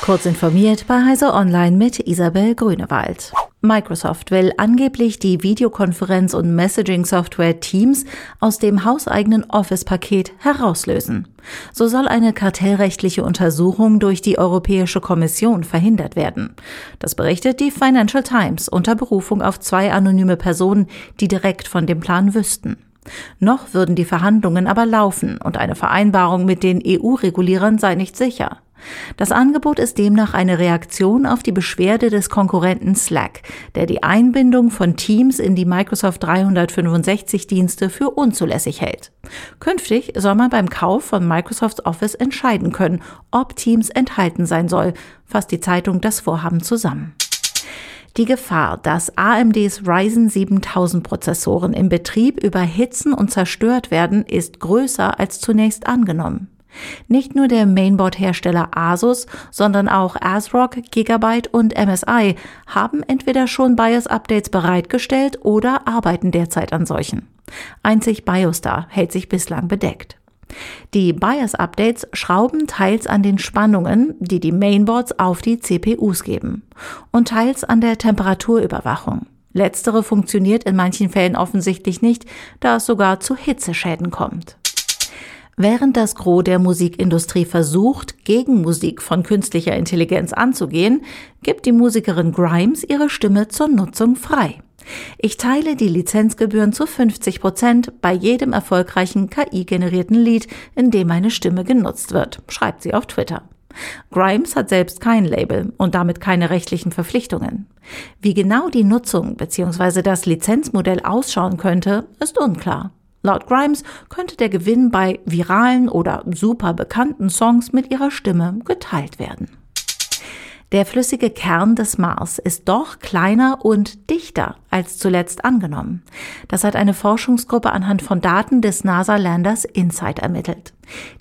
Kurz informiert bei Heise Online mit Isabel Grünewald. Microsoft will angeblich die Videokonferenz- und Messaging-Software Teams aus dem hauseigenen Office-Paket herauslösen. So soll eine kartellrechtliche Untersuchung durch die Europäische Kommission verhindert werden. Das berichtet die Financial Times unter Berufung auf zwei anonyme Personen, die direkt von dem Plan wüssten. Noch würden die Verhandlungen aber laufen und eine Vereinbarung mit den EU-Regulierern sei nicht sicher. Das Angebot ist demnach eine Reaktion auf die Beschwerde des Konkurrenten Slack, der die Einbindung von Teams in die Microsoft 365 Dienste für unzulässig hält. Künftig soll man beim Kauf von Microsoft Office entscheiden können, ob Teams enthalten sein soll, fasst die Zeitung das Vorhaben zusammen. Die Gefahr, dass AMDs Ryzen 7000 Prozessoren im Betrieb überhitzen und zerstört werden, ist größer als zunächst angenommen. Nicht nur der Mainboard-Hersteller Asus, sondern auch ASRock, Gigabyte und MSI haben entweder schon BIOS-Updates bereitgestellt oder arbeiten derzeit an solchen. Einzig Biostar hält sich bislang bedeckt. Die BIOS-Updates schrauben teils an den Spannungen, die die Mainboards auf die CPUs geben, und teils an der Temperaturüberwachung. Letztere funktioniert in manchen Fällen offensichtlich nicht, da es sogar zu Hitzeschäden kommt. Während das Gros der Musikindustrie versucht, gegen Musik von künstlicher Intelligenz anzugehen, gibt die Musikerin Grimes ihre Stimme zur Nutzung frei. Ich teile die Lizenzgebühren zu 50 Prozent bei jedem erfolgreichen KI-generierten Lied, in dem meine Stimme genutzt wird, schreibt sie auf Twitter. Grimes hat selbst kein Label und damit keine rechtlichen Verpflichtungen. Wie genau die Nutzung bzw. das Lizenzmodell ausschauen könnte, ist unklar. Laut Grimes könnte der Gewinn bei viralen oder super bekannten Songs mit ihrer Stimme geteilt werden. Der flüssige Kern des Mars ist doch kleiner und dichter als zuletzt angenommen. Das hat eine Forschungsgruppe anhand von Daten des NASA-Landers InSight ermittelt.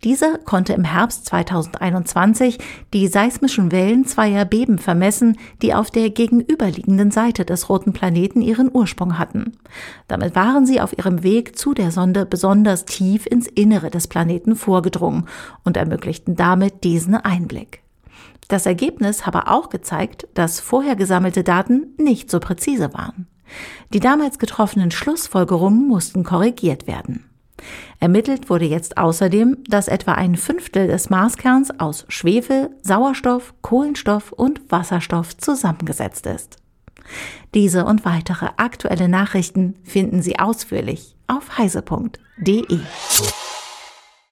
Diese konnte im Herbst 2021 die seismischen Wellen zweier Beben vermessen, die auf der gegenüberliegenden Seite des roten Planeten ihren Ursprung hatten. Damit waren sie auf ihrem Weg zu der Sonde besonders tief ins Innere des Planeten vorgedrungen und ermöglichten damit diesen Einblick. Das Ergebnis habe auch gezeigt, dass vorher gesammelte Daten nicht so präzise waren. Die damals getroffenen Schlussfolgerungen mussten korrigiert werden. Ermittelt wurde jetzt außerdem, dass etwa ein Fünftel des Marskerns aus Schwefel, Sauerstoff, Kohlenstoff und Wasserstoff zusammengesetzt ist. Diese und weitere aktuelle Nachrichten finden Sie ausführlich auf heise.de.